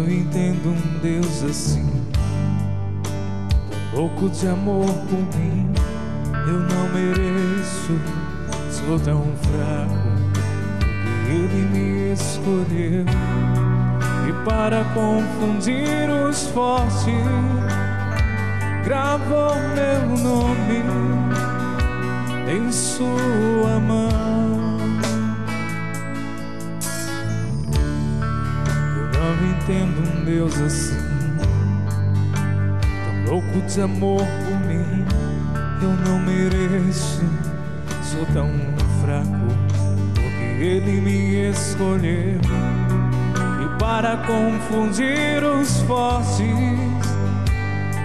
não entendo um Deus assim, tão louco de amor por mim. Eu não mereço, sou tão fraco, porque Ele me escolheu. E para confundir os fortes, gravou meu nome entendo um Deus assim, tão louco de amor por mim. Eu não mereço, sou tão fraco, porque Ele me escolheu. E para confundir os fortes,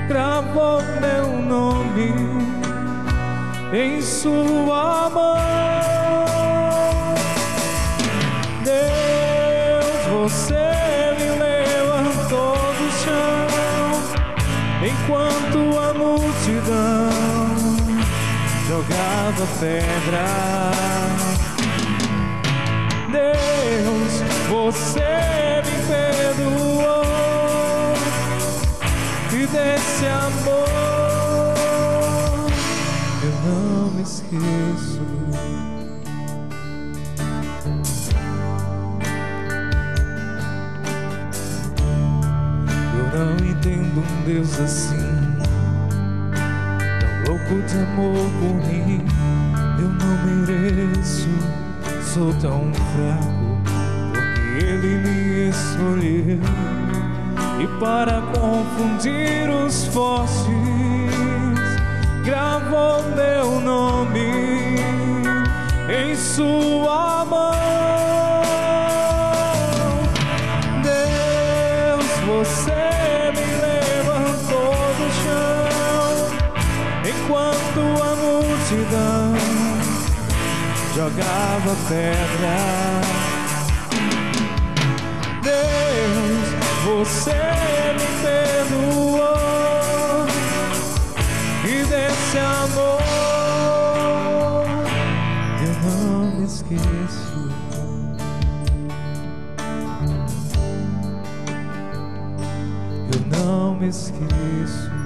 gravou meu nome em Sua mão. Deus, você enquanto a multidão jogava pedra. Deus, você me perdoou e desse amor eu não me esqueço. Entendo um Deus assim, tão louco de amor por mim. Eu não mereço, sou tão fraco, porque Ele me escolheu. E para confundir os fortes, gravou meu nome em Sua mão. Deus, você enquanto a multidão jogava pedra. Deus, você me perdoou e desse amor eu não me esqueço. Eu não me esqueço.